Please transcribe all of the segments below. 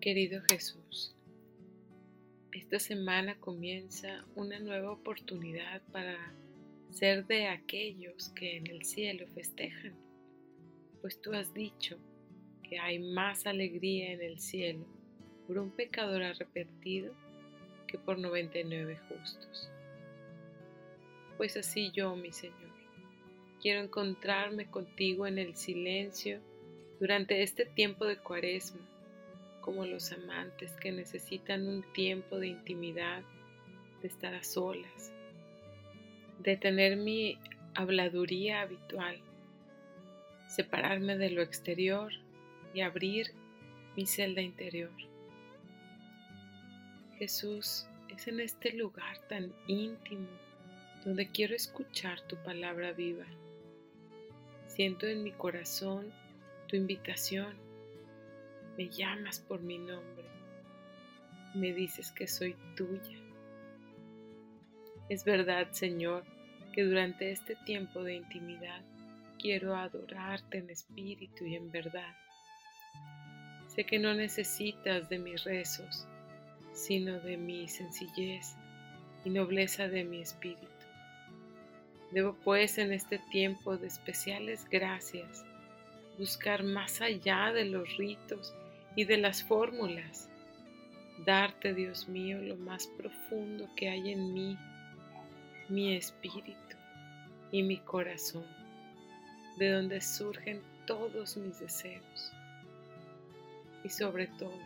Querido Jesús, esta semana comienza una nueva oportunidad para ser de aquellos que en el cielo festejan, pues tú has dicho que hay más alegría en el cielo por un pecador arrepentido que por 99 justos. Pues así yo, mi Señor, quiero encontrarme contigo en el silencio durante este tiempo de cuaresma como los amantes que necesitan un tiempo de intimidad, de estar a solas, de tener mi habladuría habitual, separarme de lo exterior y abrir mi celda interior. Jesús, es en este lugar tan íntimo donde quiero escuchar tu palabra viva. Siento en mi corazón tu invitación me llamas por mi nombre, me dices que soy tuya. Es verdad, Señor, que durante este tiempo de intimidad quiero adorarte en espíritu y en verdad. Sé que no necesitas de mis rezos, sino de mi sencillez y nobleza de mi espíritu. Debo pues en este tiempo de especiales gracias buscar más allá de los ritos y de las fórmulas. Darte, Dios mío, lo más profundo que hay en mí, mi espíritu y mi corazón, de donde surgen todos mis deseos. Y sobre todo,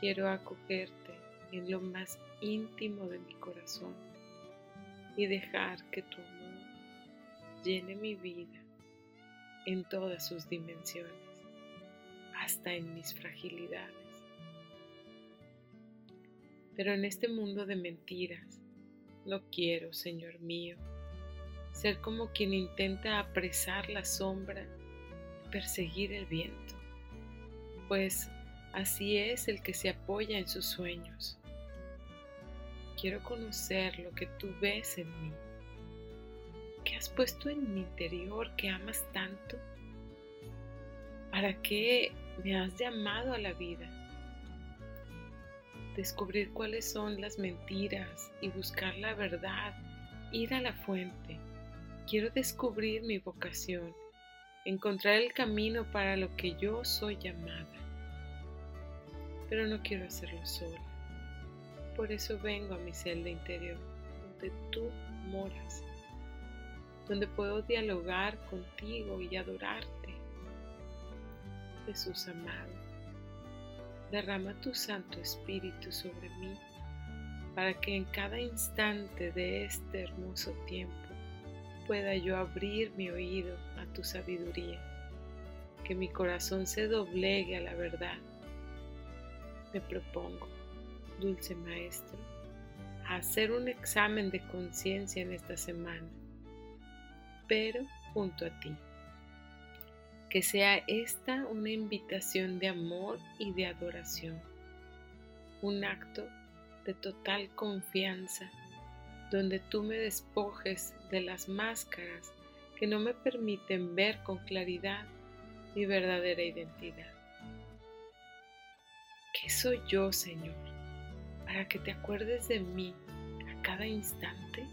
quiero acogerte en lo más íntimo de mi corazón y dejar que tu amor llene mi vida en todas sus dimensiones hasta en mis fragilidades. Pero en este mundo de mentiras, no quiero, Señor mío, ser como quien intenta apresar la sombra y perseguir el viento, pues así es el que se apoya en sus sueños. Quiero conocer lo que tú ves en mí, que has puesto en mi interior que amas tanto. ¿Para qué me has llamado a la vida. Descubrir cuáles son las mentiras y buscar la verdad, ir a la fuente. Quiero descubrir mi vocación, encontrar el camino para lo que yo soy llamada. Pero no quiero hacerlo sola. Por eso vengo a mi celda interior, donde tú moras, donde puedo dialogar contigo y adorarte Jesús amado, derrama tu Santo Espíritu sobre mí para que en cada instante de este hermoso tiempo pueda yo abrir mi oído a tu sabiduría, que mi corazón se doblegue a la verdad. Me propongo, dulce Maestro, a hacer un examen de conciencia en esta semana, pero junto a ti que sea esta una invitación de amor y de adoración, un acto de total confianza donde tú me despojes de las máscaras que no me permiten ver con claridad mi verdadera identidad. ¿Qué soy yo, Señor, para que te acuerdes de mí a cada instante?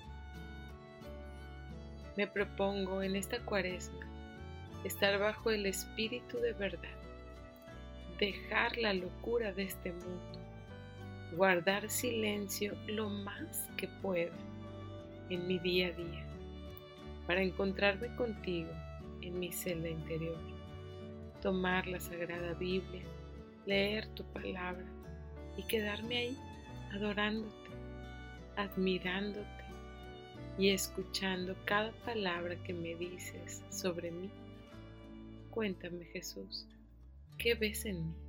Me propongo en esta cuaresma estar bajo el espíritu de verdad, dejar la locura de este mundo, guardar silencio lo más que pueda en mi día a día, para encontrarme contigo en mi celda interior, tomar la Sagrada Biblia, leer tu palabra y quedarme ahí adorándote, admirándote y escuchando cada palabra que me dices sobre mí Cuéntame, Jesús, ¿qué ves en mí?